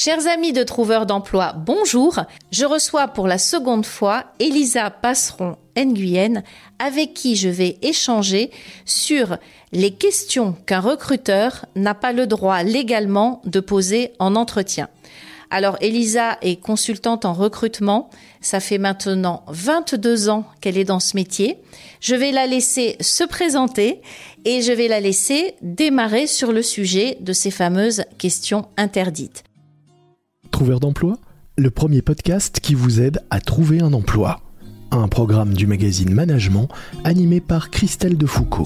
Chers amis de Trouveurs d'emploi, bonjour. Je reçois pour la seconde fois Elisa Passeron Nguyen avec qui je vais échanger sur les questions qu'un recruteur n'a pas le droit légalement de poser en entretien. Alors Elisa est consultante en recrutement. Ça fait maintenant 22 ans qu'elle est dans ce métier. Je vais la laisser se présenter et je vais la laisser démarrer sur le sujet de ces fameuses questions interdites. Trouveur d'emploi, le premier podcast qui vous aide à trouver un emploi. Un programme du magazine Management animé par Christelle Defoucault.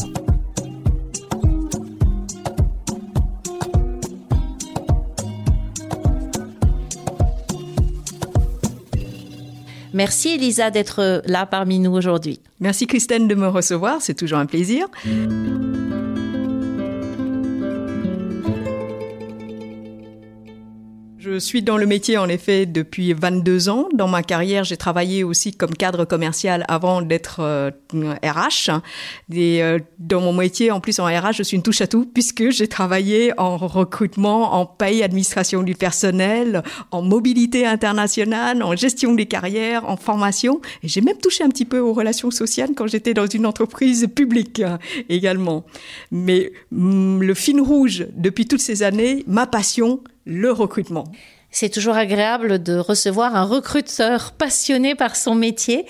Merci Elisa d'être là parmi nous aujourd'hui. Merci Christelle de me recevoir, c'est toujours un plaisir. Je suis dans le métier en effet depuis 22 ans. Dans ma carrière, j'ai travaillé aussi comme cadre commercial avant d'être RH. Euh, Et euh, dans mon métier, en plus en RH, je suis une touche à tout puisque j'ai travaillé en recrutement, en paye, administration du personnel, en mobilité internationale, en gestion des carrières, en formation. Et j'ai même touché un petit peu aux relations sociales quand j'étais dans une entreprise publique également. Mais mm, le fil rouge depuis toutes ces années, ma passion, le recrutement. C'est toujours agréable de recevoir un recruteur passionné par son métier.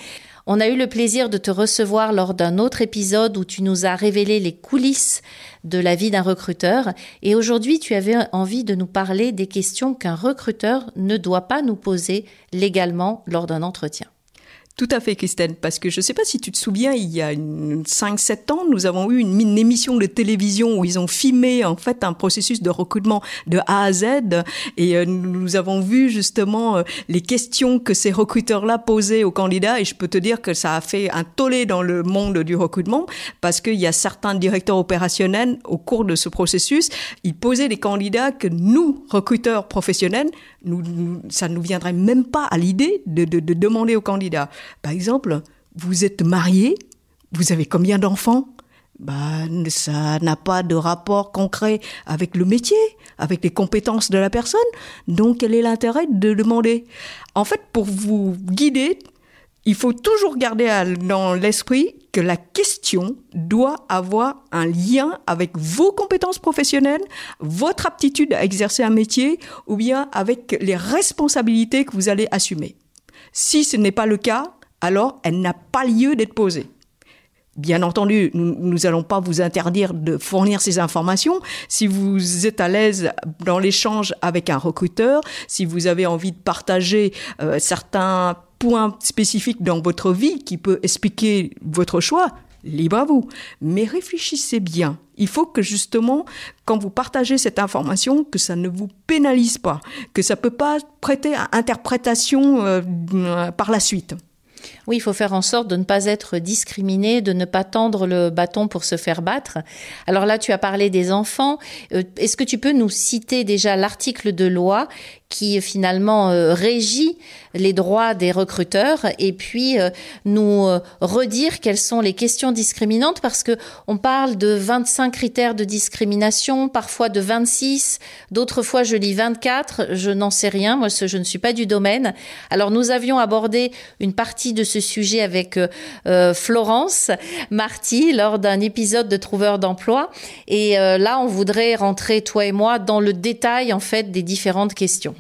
On a eu le plaisir de te recevoir lors d'un autre épisode où tu nous as révélé les coulisses de la vie d'un recruteur. Et aujourd'hui, tu avais envie de nous parler des questions qu'un recruteur ne doit pas nous poser légalement lors d'un entretien. Tout à fait, Christelle, parce que je ne sais pas si tu te souviens, il y a 5-7 ans, nous avons eu une, émission de télévision où ils ont filmé en fait un processus de recrutement de A à Z et euh, nous avons vu justement euh, les questions que ces recruteurs-là posaient aux candidats et je peux te dire que ça a fait un tollé dans le monde du recrutement parce qu'il y a certains directeurs opérationnels au cours de ce processus, ils posaient des candidats que nous, recruteurs professionnels, nous, nous, ça ne nous viendrait même pas à l'idée de, de, de demander aux candidats. Par exemple, vous êtes marié, vous avez combien d'enfants? Bah, ça n'a pas de rapport concret avec le métier, avec les compétences de la personne. Donc, quel est l'intérêt de demander? En fait, pour vous guider, il faut toujours garder dans l'esprit que la question doit avoir un lien avec vos compétences professionnelles, votre aptitude à exercer un métier ou bien avec les responsabilités que vous allez assumer. Si ce n'est pas le cas, alors elle n'a pas lieu d'être posée. Bien entendu, nous n'allons pas vous interdire de fournir ces informations. Si vous êtes à l'aise dans l'échange avec un recruteur, si vous avez envie de partager euh, certains points spécifiques dans votre vie qui peut expliquer votre choix, libre à vous. Mais réfléchissez bien. Il faut que justement, quand vous partagez cette information, que ça ne vous pénalise pas, que ça peut pas prêter à interprétation euh, par la suite. Oui, il faut faire en sorte de ne pas être discriminé, de ne pas tendre le bâton pour se faire battre. Alors là, tu as parlé des enfants. Est-ce que tu peux nous citer déjà l'article de loi qui finalement euh, régit les droits des recruteurs et puis euh, nous euh, redire quelles sont les questions discriminantes parce que on parle de 25 critères de discrimination, parfois de 26, d'autres fois je lis 24, je n'en sais rien, moi je ne suis pas du domaine. Alors nous avions abordé une partie de ce sujet avec euh, Florence Marty lors d'un épisode de Trouveur d'emploi et là on voudrait rentrer toi et moi dans le détail en fait des différentes questions.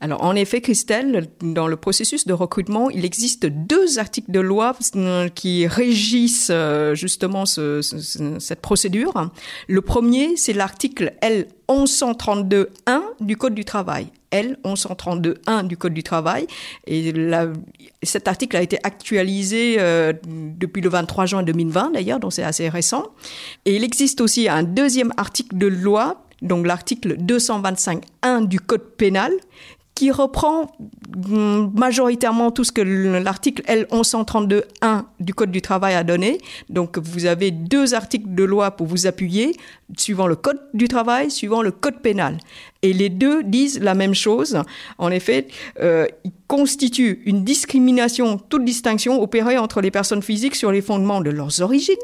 Alors, en effet, Christelle, dans le processus de recrutement, il existe deux articles de loi qui régissent euh, justement ce, ce, cette procédure. Le premier, c'est l'article L 1132.1 du Code du travail. L 1132.1 du Code du travail. Et cet article a été actualisé euh, depuis le 23 juin 2020 d'ailleurs, donc c'est assez récent. Et il existe aussi un deuxième article de loi donc l'article 225.1 du Code pénal, qui reprend mm, majoritairement tout ce que l'article L1132.1 du Code du travail a donné. Donc vous avez deux articles de loi pour vous appuyer, suivant le Code du travail, suivant le Code pénal. Et les deux disent la même chose. En effet, euh, ils une discrimination, toute distinction opérée entre les personnes physiques sur les fondements de leurs origines,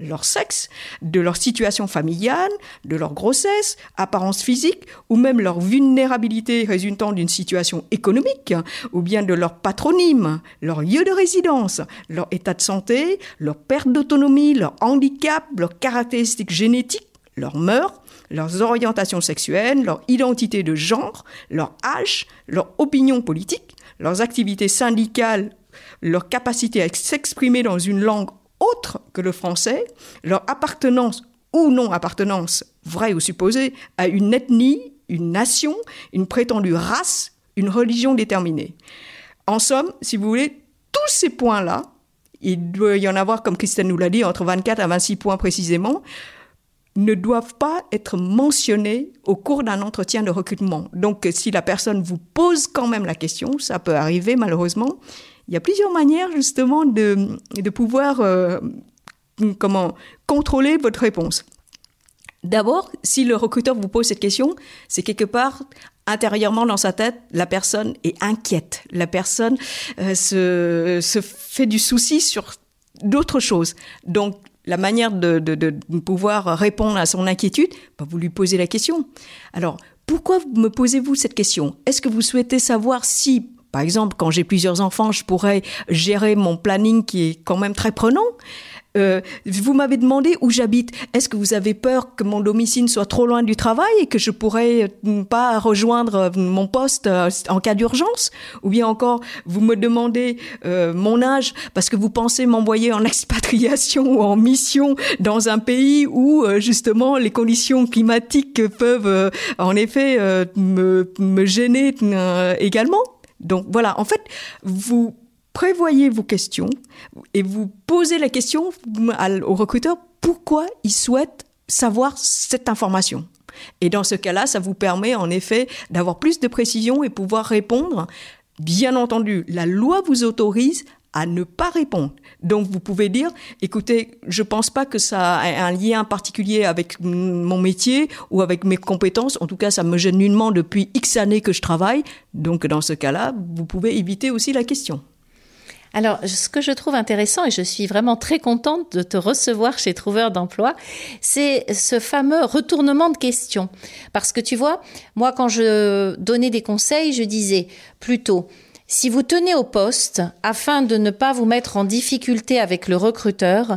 leur sexe, de leur situation familiale, de leur grossesse, apparence physique, ou même leur vulnérabilité résultant d'une situation économique, ou bien de leur patronyme, leur lieu de résidence, leur état de santé, leur perte d'autonomie, leur handicap, leurs caractéristiques génétiques, leurs mœurs, leurs orientations sexuelles, leur identité de genre, leur âge, leur opinion politique, leurs activités syndicales, leur capacité à s'exprimer dans une langue autre que le français, leur appartenance ou non appartenance, vraie ou supposée, à une ethnie, une nation, une prétendue race, une religion déterminée. En somme, si vous voulez, tous ces points-là, il doit y en avoir, comme Christine nous l'a dit, entre 24 à 26 points précisément, ne doivent pas être mentionnés au cours d'un entretien de recrutement. Donc, si la personne vous pose quand même la question, ça peut arriver malheureusement, il y a plusieurs manières justement de, de pouvoir euh, comment contrôler votre réponse. D'abord, si le recruteur vous pose cette question, c'est quelque part intérieurement dans sa tête, la personne est inquiète. La personne euh, se, se, fait du souci sur d'autres choses. Donc, la manière de, de, pouvoir répondre à son inquiétude, bah, vous lui posez la question. Alors, pourquoi me posez-vous cette question? Est-ce que vous souhaitez savoir si par exemple, quand j'ai plusieurs enfants, je pourrais gérer mon planning qui est quand même très prenant. Euh, vous m'avez demandé où j'habite. Est-ce que vous avez peur que mon domicile soit trop loin du travail et que je pourrais euh, pas rejoindre euh, mon poste en cas d'urgence? Ou bien encore, vous me demandez mon âge parce que vous pensez m'envoyer en expatriation ou en mission dans un pays où justement les conditions climatiques peuvent en effet me, me gêner également? Donc voilà, en fait, vous prévoyez vos questions et vous posez la question au recruteur pourquoi il souhaite savoir cette information? Et dans ce cas-là, ça vous permet en effet d'avoir plus de précision et pouvoir répondre. Bien entendu, la loi vous autorise à ne pas répondre. Donc vous pouvez dire, écoutez, je pense pas que ça a un lien particulier avec mon métier ou avec mes compétences. En tout cas, ça me gêne nullement depuis X années que je travaille. Donc dans ce cas-là, vous pouvez éviter aussi la question. Alors, ce que je trouve intéressant, et je suis vraiment très contente de te recevoir chez Trouveur d'emploi, c'est ce fameux retournement de questions. Parce que tu vois, moi, quand je donnais des conseils, je disais plutôt, si vous tenez au poste, afin de ne pas vous mettre en difficulté avec le recruteur,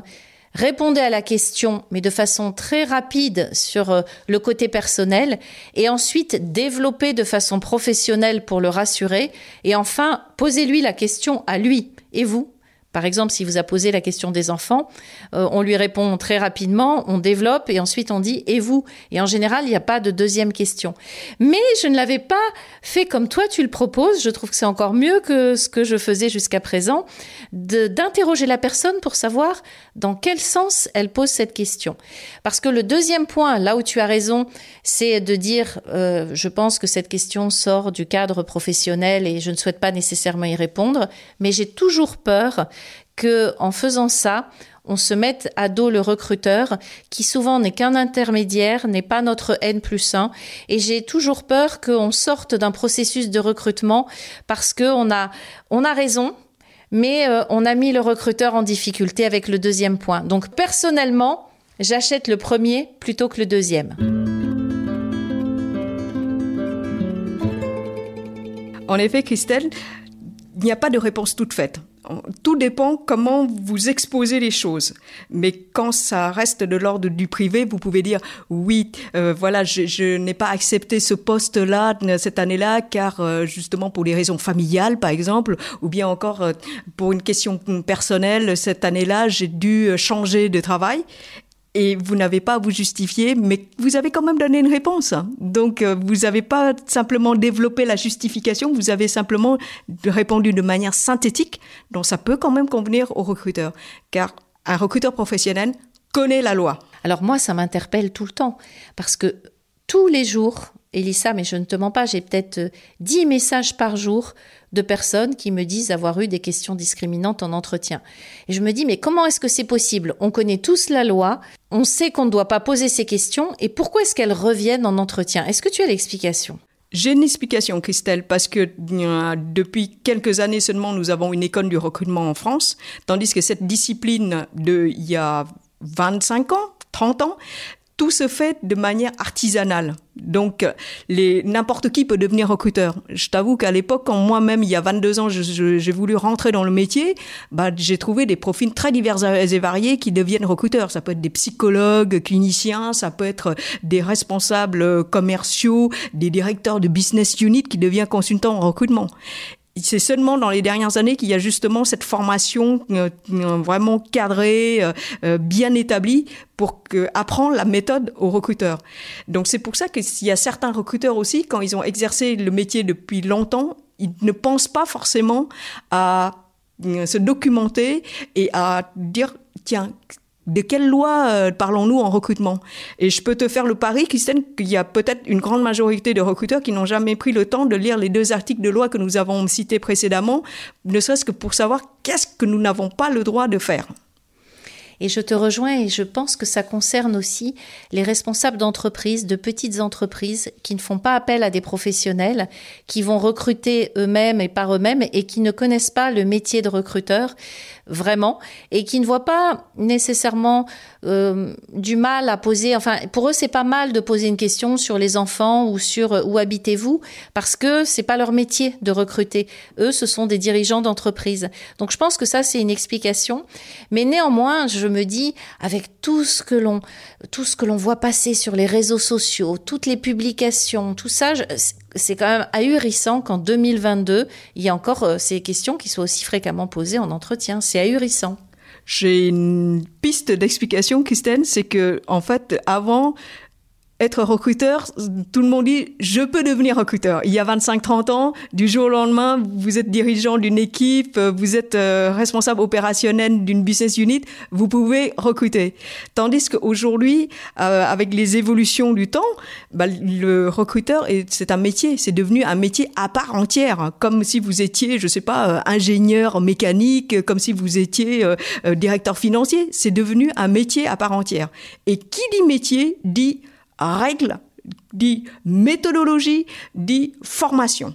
répondez à la question, mais de façon très rapide sur euh, le côté personnel, et ensuite développez de façon professionnelle pour le rassurer, et enfin posez-lui la question à lui. Et vous? Par exemple, si vous a posé la question des enfants, euh, on lui répond très rapidement, on développe et ensuite on dit et vous? Et en général, il n'y a pas de deuxième question. Mais je ne l'avais pas fait comme toi tu le proposes. Je trouve que c'est encore mieux que ce que je faisais jusqu'à présent, d'interroger la personne pour savoir dans quel sens elle pose cette question? Parce que le deuxième point, là où tu as raison, c'est de dire euh, je pense que cette question sort du cadre professionnel et je ne souhaite pas nécessairement y répondre, mais j'ai toujours peur que en faisant ça, on se mette à dos le recruteur, qui souvent n'est qu'un intermédiaire, n'est pas notre N plus 1. Et j'ai toujours peur qu'on sorte d'un processus de recrutement parce qu'on a, on a raison, mais euh, on a mis le recruteur en difficulté avec le deuxième point. Donc personnellement, j'achète le premier plutôt que le deuxième. En effet, Christelle, il n'y a pas de réponse toute faite tout dépend comment vous exposez les choses. Mais quand ça reste de l'ordre du privé, vous pouvez dire oui, euh, voilà, je, n'ai pas accepté ce poste-là cette année-là car euh, justement pour des raisons familiales, par exemple, ou bien encore euh, pour une question personnelle cette année-là, j'ai dû changer de travail et vous n'avez pas à vous justifier, mais vous avez quand même donné une réponse. Donc, euh, vous n'avez pas simplement développé la justification, vous avez simplement répondu de manière synthétique, donc ça peut quand même convenir au recruteur, car un recruteur professionnel connaît la loi. Alors moi, ça m'interpelle tout le temps, parce que tous les jours, Elissa, mais je ne te mens pas, j'ai peut-être 10 messages par jour de personnes qui me disent avoir eu des questions discriminantes en entretien. Et je me dis, mais comment est-ce que c'est possible? On connaît tous la loi, on sait qu'on ne doit pas poser ces questions, et pourquoi est-ce qu'elles reviennent en entretien? Est-ce que tu as l'explication? J'ai une explication, Christelle, parce que depuis quelques années seulement, nous avons une école du recrutement en France, tandis que cette discipline de il y a 25 ans, 30 ans, tout se fait de manière artisanale. Donc, n'importe qui peut devenir recruteur. Je t'avoue qu'à l'époque, quand moi-même, il y a 22 ans, j'ai voulu rentrer dans le métier, bah, j'ai trouvé des profils très divers et variés qui deviennent recruteurs. Ça peut être des psychologues, cliniciens, ça peut être des responsables commerciaux, des directeurs de business unit qui deviennent consultants en recrutement c'est seulement dans les dernières années qu'il y a justement cette formation euh, euh, vraiment cadrée, euh, bien établie pour apprendre la méthode aux recruteurs. Donc c'est pour ça qu'il y a certains recruteurs aussi, quand ils ont exercé le métier depuis longtemps, ils ne pensent pas forcément à se documenter et à dire tiens de quelle loi euh, parlons-nous en recrutement? Et je peux te faire le pari, Christine, qu'il y a peut-être une grande majorité de recruteurs qui n'ont jamais pris le temps de lire les deux articles de loi que nous avons cités précédemment, ne serait-ce que pour savoir qu'est-ce que nous n'avons pas le droit de faire. Et je te rejoins et je pense que ça concerne aussi les responsables d'entreprises, de petites entreprises qui ne font pas appel à des professionnels, qui vont recruter eux-mêmes et par eux-mêmes et qui ne connaissent pas le métier de recruteur vraiment et qui ne voient pas nécessairement euh, du mal à poser. Enfin, pour eux, c'est pas mal de poser une question sur les enfants ou sur euh, où habitez-vous parce que c'est pas leur métier de recruter. Eux, ce sont des dirigeants d'entreprise. Donc, je pense que ça, c'est une explication. Mais néanmoins, je me dis, avec tout ce que l'on, tout ce que l'on voit passer sur les réseaux sociaux, toutes les publications, tout ça, c'est quand même ahurissant qu'en 2022, il y a encore euh, ces questions qui soient aussi fréquemment posées en entretien. C'est ahurissant. J'ai une piste d'explication, Christine, c'est que en fait, avant, être recruteur, tout le monde dit je peux devenir recruteur. Il y a 25-30 ans, du jour au lendemain, vous êtes dirigeant d'une équipe, vous êtes euh, responsable opérationnel d'une business unit, vous pouvez recruter. Tandis qu'aujourd'hui, euh, avec les évolutions du temps, bah, le recruteur c'est un métier, c'est devenu un métier à part entière, comme si vous étiez, je sais pas, euh, ingénieur mécanique, comme si vous étiez directeur financier. C'est devenu un métier à part entière. Et qui dit métier dit règle, dit méthodologie, dit formation.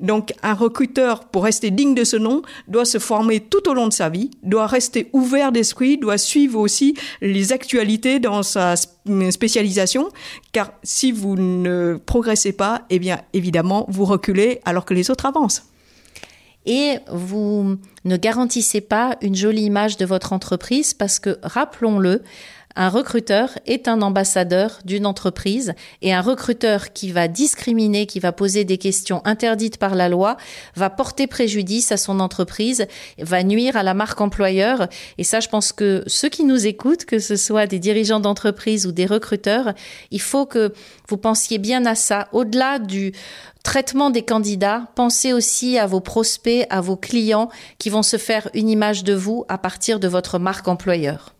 Donc un recruteur, pour rester digne de ce nom, doit se former tout au long de sa vie, doit rester ouvert d'esprit, doit suivre aussi les actualités dans sa spécialisation, car si vous ne progressez pas, eh bien évidemment, vous reculez alors que les autres avancent. Et vous ne garantissez pas une jolie image de votre entreprise parce que, rappelons-le, un recruteur est un ambassadeur d'une entreprise et un recruteur qui va discriminer, qui va poser des questions interdites par la loi, va porter préjudice à son entreprise, va nuire à la marque employeur. Et ça, je pense que ceux qui nous écoutent, que ce soit des dirigeants d'entreprise ou des recruteurs, il faut que vous pensiez bien à ça. Au-delà du traitement des candidats, pensez aussi à vos prospects, à vos clients qui vont se faire une image de vous à partir de votre marque employeur.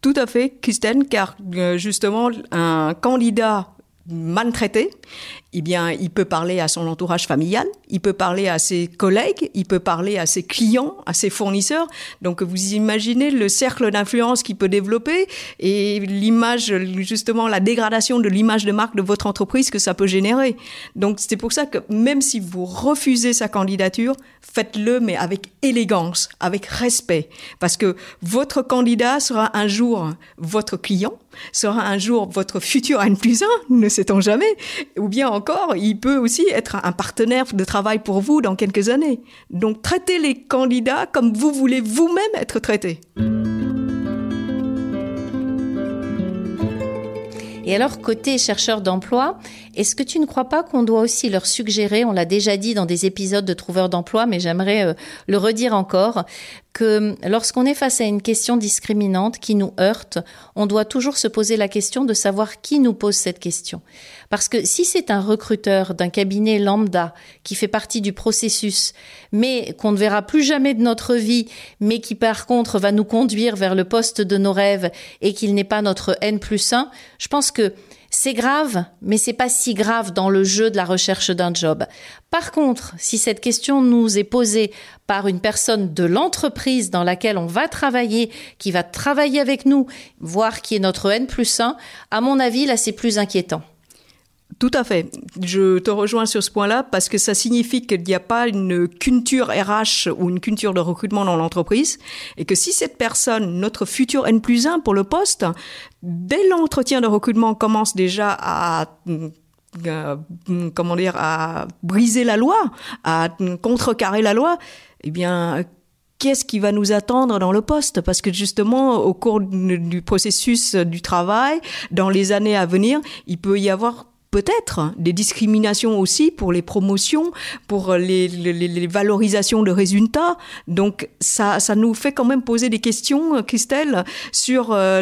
Tout à fait, Christine, car euh, justement, un candidat maltraité, eh bien, il peut parler à son entourage familial, il peut parler à ses collègues, il peut parler à ses clients, à ses fournisseurs. Donc, vous imaginez le cercle d'influence qu'il peut développer et l'image, justement, la dégradation de l'image de marque de votre entreprise que ça peut générer. Donc, c'est pour ça que même si vous refusez sa candidature, faites-le, mais avec élégance, avec respect. Parce que votre candidat sera un jour votre client, sera un jour votre futur N plus 1, ne sait-on jamais, ou bien encore, il peut aussi être un partenaire de travail pour vous dans quelques années. Donc traitez les candidats comme vous voulez vous-même être traités. Et alors, côté chercheurs d'emploi, est-ce que tu ne crois pas qu'on doit aussi leur suggérer, on l'a déjà dit dans des épisodes de Trouveurs d'emploi, mais j'aimerais euh, le redire encore, que lorsqu'on est face à une question discriminante qui nous heurte, on doit toujours se poser la question de savoir qui nous pose cette question. Parce que si c'est un recruteur d'un cabinet lambda qui fait partie du processus, mais qu'on ne verra plus jamais de notre vie, mais qui par contre va nous conduire vers le poste de nos rêves et qu'il n'est pas notre N plus 1, je pense que c'est grave, mais c'est pas si grave dans le jeu de la recherche d'un job. Par contre, si cette question nous est posée par une personne de l'entreprise dans laquelle on va travailler, qui va travailler avec nous, voir qui est notre N plus 1, à mon avis, là, c'est plus inquiétant. Tout à fait. Je te rejoins sur ce point-là parce que ça signifie qu'il n'y a pas une culture RH ou une culture de recrutement dans l'entreprise et que si cette personne, notre futur N plus 1 pour le poste, dès l'entretien de recrutement commence déjà à euh, comment dire, à briser la loi, à contrecarrer la loi, eh bien, qu'est-ce qui va nous attendre dans le poste? Parce que justement, au cours du processus du travail, dans les années à venir, il peut y avoir peut-être des discriminations aussi pour les promotions, pour les, valorisations de résultats. Donc ça, ça nous fait quand même poser des questions, Christelle, sur euh,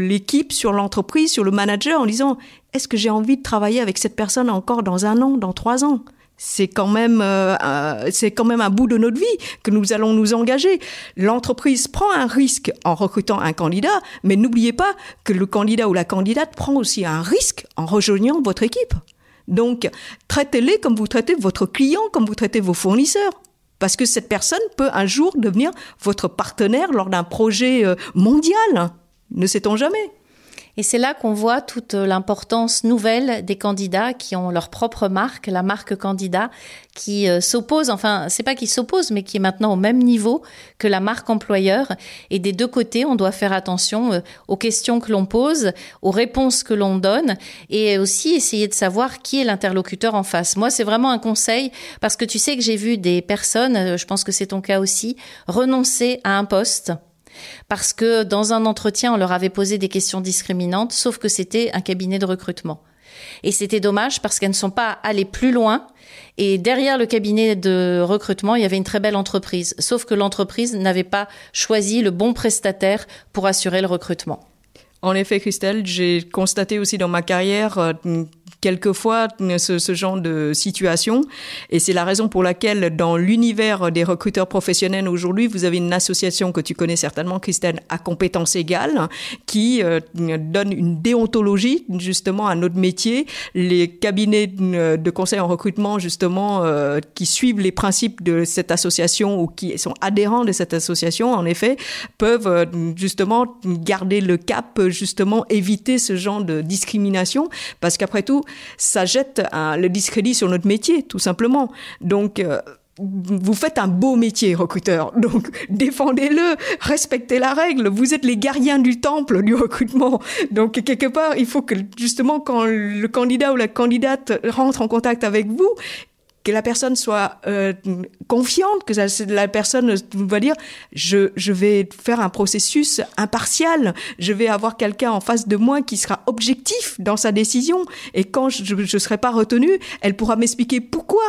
l'équipe, sur l'entreprise, sur le manager, en disant est-ce que j'ai envie de travailler avec cette personne encore dans un an, dans trois ans? C'est quand même euh, c'est quand même un bout de notre vie que nous allons nous engager. L'entreprise prend un risque en recrutant un candidat, mais n'oubliez pas que le candidat ou la candidate prend aussi un risque en rejoignant votre équipe. Donc, traitez-les comme vous traitez votre client, comme vous traitez vos fournisseurs. Parce que cette personne peut un jour devenir votre partenaire lors d'un projet euh, mondial. Ne sait-on jamais? Et c'est là qu'on voit toute l'importance nouvelle des candidats qui ont leur propre marque, la marque candidat, qui euh, s'oppose, enfin, c'est pas qui s'oppose, mais qui est maintenant au même niveau que la marque employeur. Et des deux côtés, on doit faire attention euh, aux questions que l'on pose, aux réponses que l'on donne, et aussi essayer de savoir qui est l'interlocuteur en face. Moi, c'est vraiment un conseil, parce que tu sais que j'ai vu des personnes, euh, je pense que c'est ton cas aussi, renoncer à un poste parce que dans un entretien, on leur avait posé des questions discriminantes, sauf que c'était un cabinet de recrutement. Et c'était dommage parce qu'elles ne sont pas allées plus loin. Et derrière le cabinet de recrutement, il y avait une très belle entreprise. Sauf que l'entreprise n'avait pas choisi le bon prestataire pour assurer le recrutement. En effet, Christelle, j'ai constaté aussi dans ma carrière euh, quelquefois ce, ce, genre de situation. Et c'est la raison pour laquelle, dans l'univers des recruteurs professionnels aujourd'hui, vous avez une association que tu connais certainement, Christelle, à compétences égales, qui euh, donne une déontologie justement à notre métier. Les cabinets de conseil en recrutement, justement, euh, qui suivent les principes de cette association ou qui sont adhérents de cette association, en effet, peuvent euh, justement garder le cap, justement éviter ce genre de discrimination, parce qu'après tout, ça jette le discrédit sur notre métier, tout simplement. Donc, euh, vous faites un beau métier, recruteur. Donc, défendez-le, respectez la règle. Vous êtes les gardiens du temple du recrutement. Donc, quelque part, il faut que, justement, quand le candidat ou la candidate rentre en contact avec vous, que la personne soit euh, confiante, que la personne va dire je, je vais faire un processus impartial, je vais avoir quelqu'un en face de moi qui sera objectif dans sa décision et quand je ne serai pas retenu, elle pourra m'expliquer pourquoi.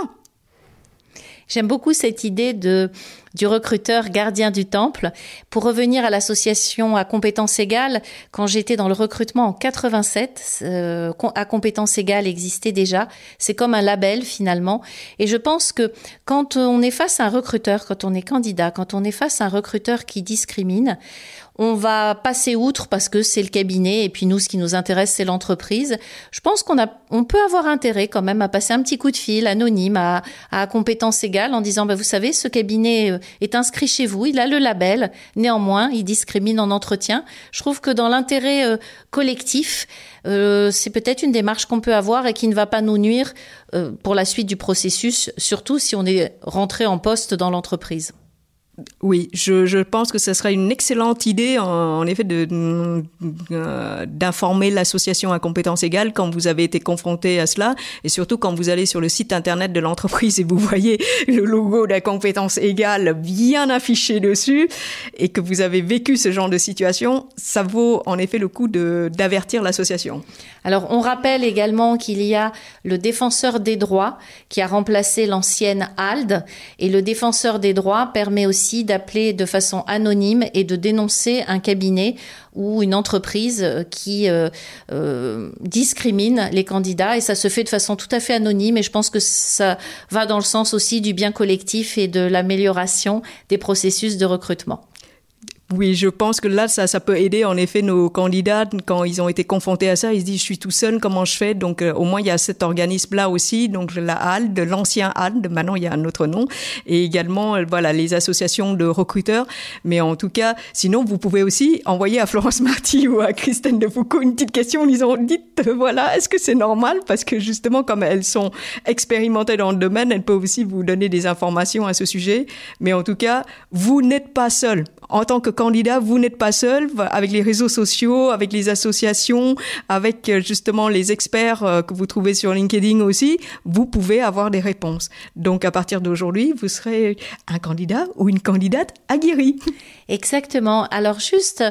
J'aime beaucoup cette idée de du recruteur gardien du temple. Pour revenir à l'association à compétences égales, quand j'étais dans le recrutement en 87, euh, à compétences égales existait déjà. C'est comme un label finalement. Et je pense que quand on est face à un recruteur, quand on est candidat, quand on est face à un recruteur qui discrimine, on va passer outre parce que c'est le cabinet et puis nous, ce qui nous intéresse, c'est l'entreprise. Je pense qu'on a, on peut avoir intérêt quand même à passer un petit coup de fil anonyme à, à compétence égale en disant, bah, vous savez, ce cabinet euh, est inscrit chez vous, il a le label. Néanmoins, il discrimine en entretien. Je trouve que dans l'intérêt euh, collectif, euh, c'est peut-être une démarche qu'on peut avoir et qui ne va pas nous nuire pour la suite du processus, surtout si on est rentré en poste dans l'entreprise. Oui, je, je, pense que ce serait une excellente idée, en, effet, de, euh, d'informer l'association à compétences égales quand vous avez été confronté à cela, et surtout quand vous allez sur le site internet de l'entreprise et vous voyez le logo de la compétence égale bien affiché dessus, et que vous avez vécu ce genre de situation, ça vaut en effet le coup de, d'avertir l'association. Alors, on rappelle également qu'il y a le défenseur des droits qui a remplacé l'ancienne ALD, et le défenseur des droits permet aussi d'appeler de façon anonyme et de dénoncer un cabinet ou une entreprise euh, qui euh, euh, discrimine les candidats. Et ça se fait de façon tout à fait anonyme. Et je pense que ça va dans le sens aussi du bien collectif et de l'amélioration des processus de recrutement Oui, je pense que là, ça, ça peut aider en effet nos candidats quand ils ont été confrontés à ça. Ils se disent, je suis tout seul, comment je fais? Donc, euh, au moins, il y a cet organisme-là aussi, donc la HALD, l'ancien HALD, maintenant il y a un autre nom, et également, euh, voilà, les associations de recruteurs. Mais en tout cas, sinon, vous pouvez aussi envoyer à Florence Marty ou à Christine de Foucault une petite question en disant, dites, euh, voilà, est-ce que c'est normal? Parce que justement, comme elles sont expérimentées dans le domaine, elles peuvent aussi vous donner des informations à ce sujet. Mais en tout cas, vous n'êtes pas seul en tant que candidat, vous n'êtes pas seul avec les réseaux sociaux, avec les associations, avec euh, justement les experts euh, que vous trouvez sur LinkedIn aussi. Vous pouvez avoir des réponses. Donc à partir d'aujourd'hui, vous serez un candidat ou une candidate aguerrie. Exactement. Alors juste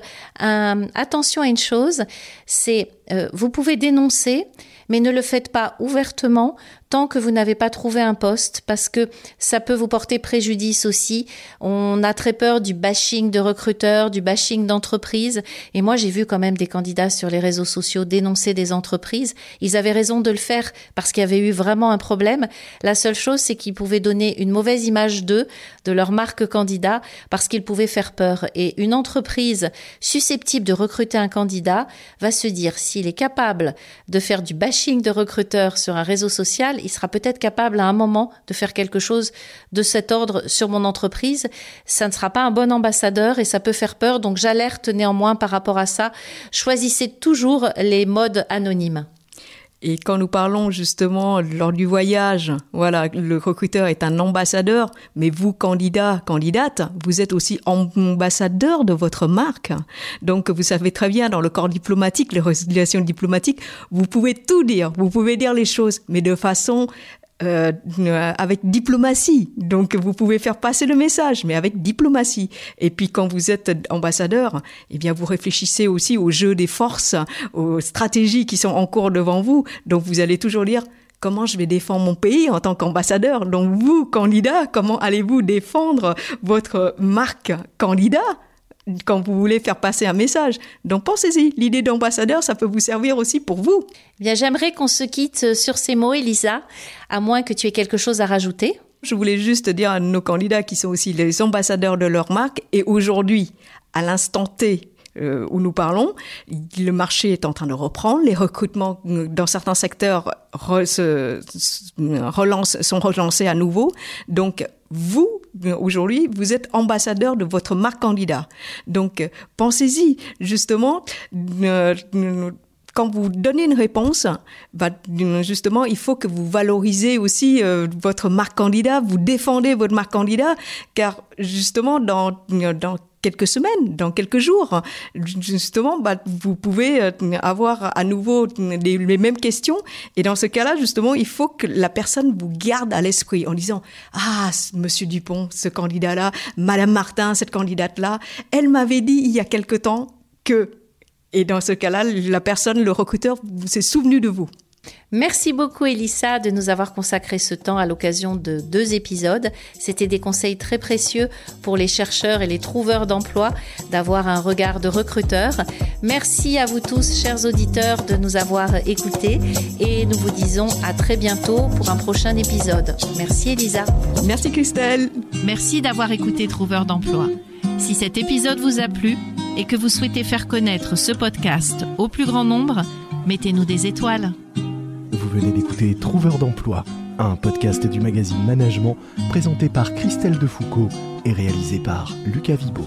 euh, attention à une chose, c'est vous pouvez dénoncer, mais ne le faites pas ouvertement tant que vous n'avez pas trouvé un poste parce que ça peut vous porter préjudice aussi. On a très peur du bashing de recruteurs, du bashing d'entreprises. Et moi, j'ai vu quand même des candidats sur les réseaux sociaux dénoncer des entreprises. Ils avaient raison de le faire parce qu'il y avait eu vraiment un problème. La seule chose, c'est qu'ils pouvaient donner une mauvaise image d'eux, de leur marque candidat, parce qu'ils pouvaient faire peur. Et une entreprise susceptible de recruter un candidat va se dire s'il est capable de faire du bashing de recruteurs sur un réseau social, il sera peut-être capable à un moment de faire quelque chose de cet ordre sur mon entreprise. Ça ne sera pas un bon ambassadeur et ça peut faire peur, donc j'alerte néanmoins par rapport à ça. Choisissez toujours les modes anonymes. Et quand nous parlons justement lors du voyage, voilà, le recruteur est un ambassadeur, mais vous, candidat, candidate, vous êtes aussi ambassadeur de votre marque. Donc, vous savez très bien, dans le corps diplomatique, les relations diplomatiques, vous pouvez tout dire, vous pouvez dire les choses, mais de façon euh, avec diplomatie. Donc vous pouvez faire passer le message, mais avec diplomatie. Et puis quand vous êtes ambassadeur, eh bien vous réfléchissez aussi au jeu des forces, aux stratégies qui sont en cours devant vous. Donc vous allez toujours dire comment je vais défendre mon pays en tant qu'ambassadeur? Donc vous, candidat, comment allez-vous défendre votre marque candidat? Quand vous voulez faire passer un message. Donc pensez-y, l'idée d'ambassadeur, ça peut vous servir aussi pour vous. Eh bien, j'aimerais qu'on se quitte sur ces mots, Elisa, à moins que tu aies quelque chose à rajouter. Je voulais juste dire à nos candidats qui sont aussi les ambassadeurs de leur marque, et aujourd'hui, à l'instant T, euh, où nous parlons, le marché est en train de reprendre, les recrutements dans certains secteurs se, relance, sont relancés à nouveau. Donc, vous, aujourd'hui, vous êtes ambassadeur de votre marque candidat. Donc, pensez-y, justement, quand vous donnez une réponse, bah, justement, il faut que vous valorisez aussi euh, votre marque candidat, vous défendez votre marque candidat, car justement, dans, dans quelques semaines, dans quelques jours. Justement, bah, vous pouvez euh, avoir à nouveau les, mêmes questions. Et dans ce cas-là, justement, il faut que la personne vous garde à l'esprit en disant Ah, Monsieur Dupont, ce candidat-là, Madame Martin, cette candidate-là, elle m'avait dit il y a quelque temps que. Et dans ce cas-là, la personne, le recruteur, s'est souvenu de vous. Merci beaucoup Elissa de nous avoir consacré ce temps à l'occasion de deux épisodes. C'était des conseils très précieux pour les chercheurs et les trouveurs d'emploi d'avoir un regard de recruteur. Merci à vous tous, chers auditeurs, de nous avoir écoutés et nous vous disons à très bientôt pour un prochain épisode. Merci Elisa. Merci Christelle. Merci d'avoir écouté Trouveurs d'emploi. Si cet épisode vous a plu et que vous souhaitez faire connaître ce podcast au plus grand nombre, mettez-nous des étoiles. Vous venez d'écouter Trouveur d'emploi, un podcast du magazine Management présenté par Christelle Defoucault et réalisé par Lucas Vibo.